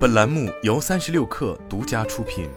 本栏目由三十六氪独家出品。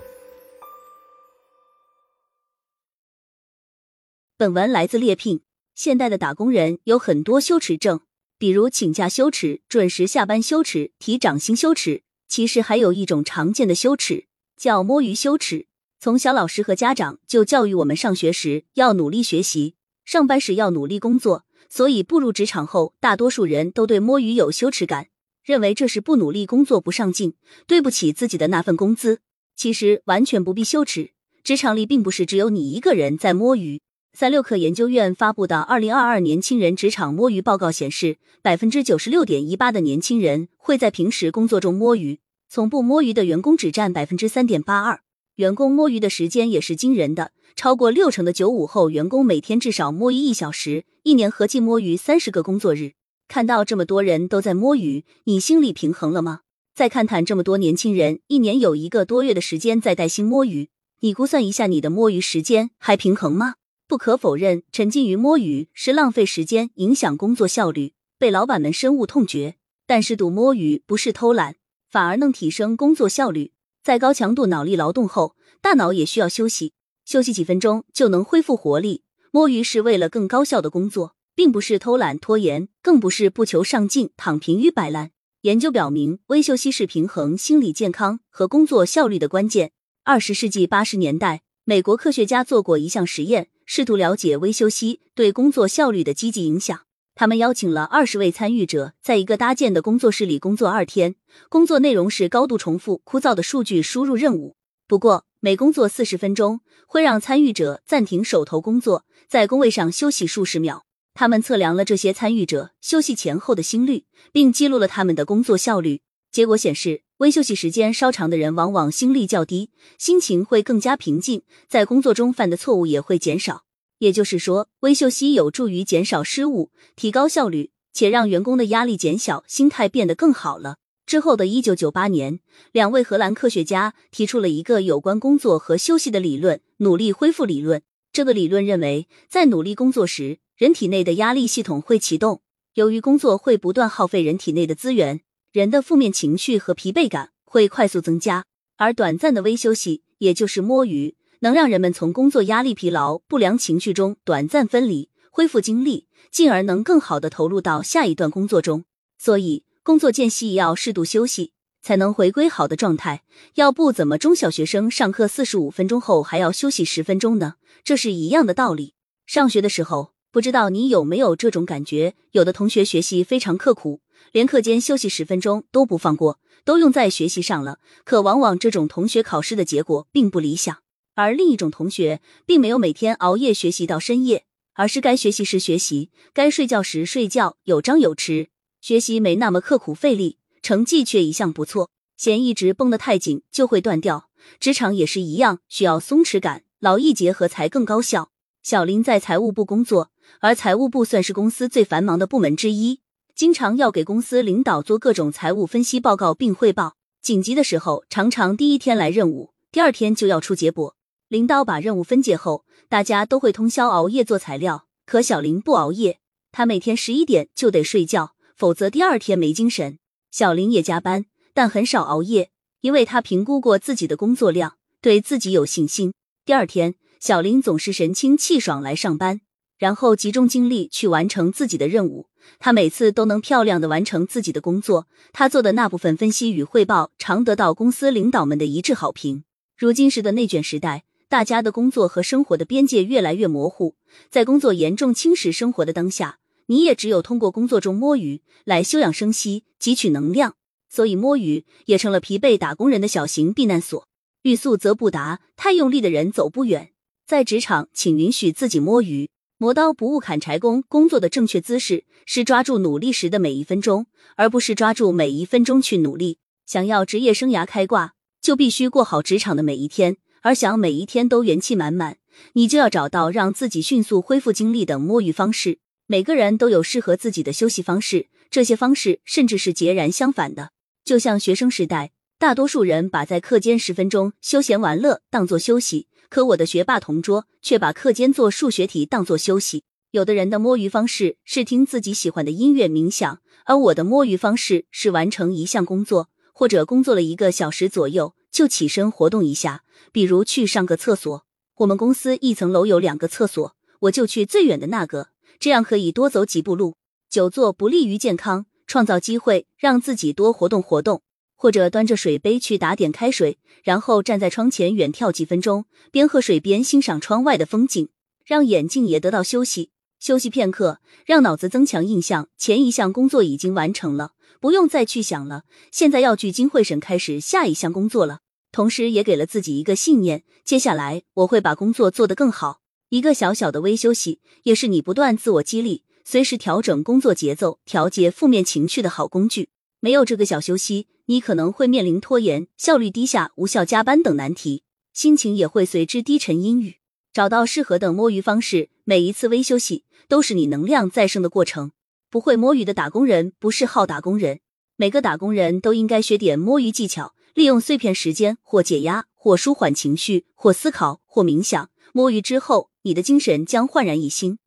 本文来自猎聘。现代的打工人有很多羞耻症，比如请假羞耻、准时下班羞耻、提涨薪羞耻。其实还有一种常见的羞耻，叫摸鱼羞耻。从小，老师和家长就教育我们，上学时要努力学习，上班时要努力工作。所以步入职场后，大多数人都对摸鱼有羞耻感，认为这是不努力工作、不上进，对不起自己的那份工资。其实完全不必羞耻，职场里并不是只有你一个人在摸鱼。三六氪研究院发布的《二零二二年轻人职场摸鱼报告》显示，百分之九十六点一八的年轻人会在平时工作中摸鱼，从不摸鱼的员工只占百分之三点八二。员工摸鱼的时间也是惊人的，超过六成的九五后员工每天至少摸鱼一小时，一年合计摸鱼三十个工作日。看到这么多人都在摸鱼，你心里平衡了吗？再看看这么多年轻人一年有一个多月的时间在带薪摸鱼，你估算一下你的摸鱼时间还平衡吗？不可否认，沉浸于摸鱼是浪费时间、影响工作效率，被老板们深恶痛绝。但是赌摸鱼不是偷懒，反而能提升工作效率。在高强度脑力劳动后，大脑也需要休息，休息几分钟就能恢复活力。摸鱼是为了更高效的工作，并不是偷懒拖延，更不是不求上进、躺平与摆烂。研究表明，微休息是平衡心理健康和工作效率的关键。二十世纪八十年代，美国科学家做过一项实验，试图了解微休息对工作效率的积极影响。他们邀请了二十位参与者，在一个搭建的工作室里工作二天。工作内容是高度重复、枯燥的数据输入任务。不过，每工作四十分钟，会让参与者暂停手头工作，在工位上休息数十秒。他们测量了这些参与者休息前后的心率，并记录了他们的工作效率。结果显示，微休息时间稍长的人往往心率较低，心情会更加平静，在工作中犯的错误也会减少。也就是说，微休息有助于减少失误、提高效率，且让员工的压力减小，心态变得更好了。之后的一九九八年，两位荷兰科学家提出了一个有关工作和休息的理论——努力恢复理论。这个理论认为，在努力工作时，人体内的压力系统会启动。由于工作会不断耗费人体内的资源，人的负面情绪和疲惫感会快速增加。而短暂的微休息，也就是摸鱼。能让人们从工作压力、疲劳、不良情绪中短暂分离，恢复精力，进而能更好的投入到下一段工作中。所以，工作间隙要适度休息，才能回归好的状态。要不怎么中小学生上课四十五分钟后还要休息十分钟呢？这是一样的道理。上学的时候，不知道你有没有这种感觉？有的同学学习非常刻苦，连课间休息十分钟都不放过，都用在学习上了。可往往这种同学考试的结果并不理想。而另一种同学并没有每天熬夜学习到深夜，而是该学习时学习，该睡觉时睡觉，有张有弛，学习没那么刻苦费力，成绩却一向不错。弦一直绷得太紧就会断掉，职场也是一样，需要松弛感，劳逸结合才更高效。小林在财务部工作，而财务部算是公司最繁忙的部门之一，经常要给公司领导做各种财务分析报告并汇报，紧急的时候常常第一天来任务，第二天就要出结果。领导把任务分解后，大家都会通宵熬夜做材料。可小林不熬夜，他每天十一点就得睡觉，否则第二天没精神。小林也加班，但很少熬夜，因为他评估过自己的工作量，对自己有信心。第二天，小林总是神清气爽来上班，然后集中精力去完成自己的任务。他每次都能漂亮的完成自己的工作。他做的那部分分析与汇报，常得到公司领导们的一致好评。如今时的内卷时代。大家的工作和生活的边界越来越模糊，在工作严重侵蚀生活的当下，你也只有通过工作中摸鱼来休养生息、汲取能量。所以，摸鱼也成了疲惫打工人的小型避难所。欲速则不达，太用力的人走不远。在职场，请允许自己摸鱼。磨刀不误砍柴工，工作的正确姿势是抓住努力时的每一分钟，而不是抓住每一分钟去努力。想要职业生涯开挂，就必须过好职场的每一天。而想每一天都元气满满，你就要找到让自己迅速恢复精力的摸鱼方式。每个人都有适合自己的休息方式，这些方式甚至是截然相反的。就像学生时代，大多数人把在课间十分钟休闲玩乐当做休息，可我的学霸同桌却把课间做数学题当做休息。有的人的摸鱼方式是听自己喜欢的音乐冥想，而我的摸鱼方式是完成一项工作，或者工作了一个小时左右就起身活动一下，比如去上个厕所。我们公司一层楼有两个厕所，我就去最远的那个，这样可以多走几步路。久坐不利于健康，创造机会让自己多活动活动。或者端着水杯去打点开水，然后站在窗前远眺几分钟，边喝水边欣赏窗外的风景，让眼睛也得到休息。休息片刻，让脑子增强印象。前一项工作已经完成了，不用再去想了。现在要聚精会神开始下一项工作了。同时，也给了自己一个信念：接下来我会把工作做得更好。一个小小的微休息，也是你不断自我激励、随时调整工作节奏、调节负面情绪的好工具。没有这个小休息，你可能会面临拖延、效率低下、无效加班等难题，心情也会随之低沉阴郁。找到适合的摸鱼方式，每一次微休息都是你能量再生的过程。不会摸鱼的打工人不是好打工人。每个打工人都应该学点摸鱼技巧，利用碎片时间或解压，或舒缓情绪，或思考，或冥想。摸鱼之后，你的精神将焕然一新。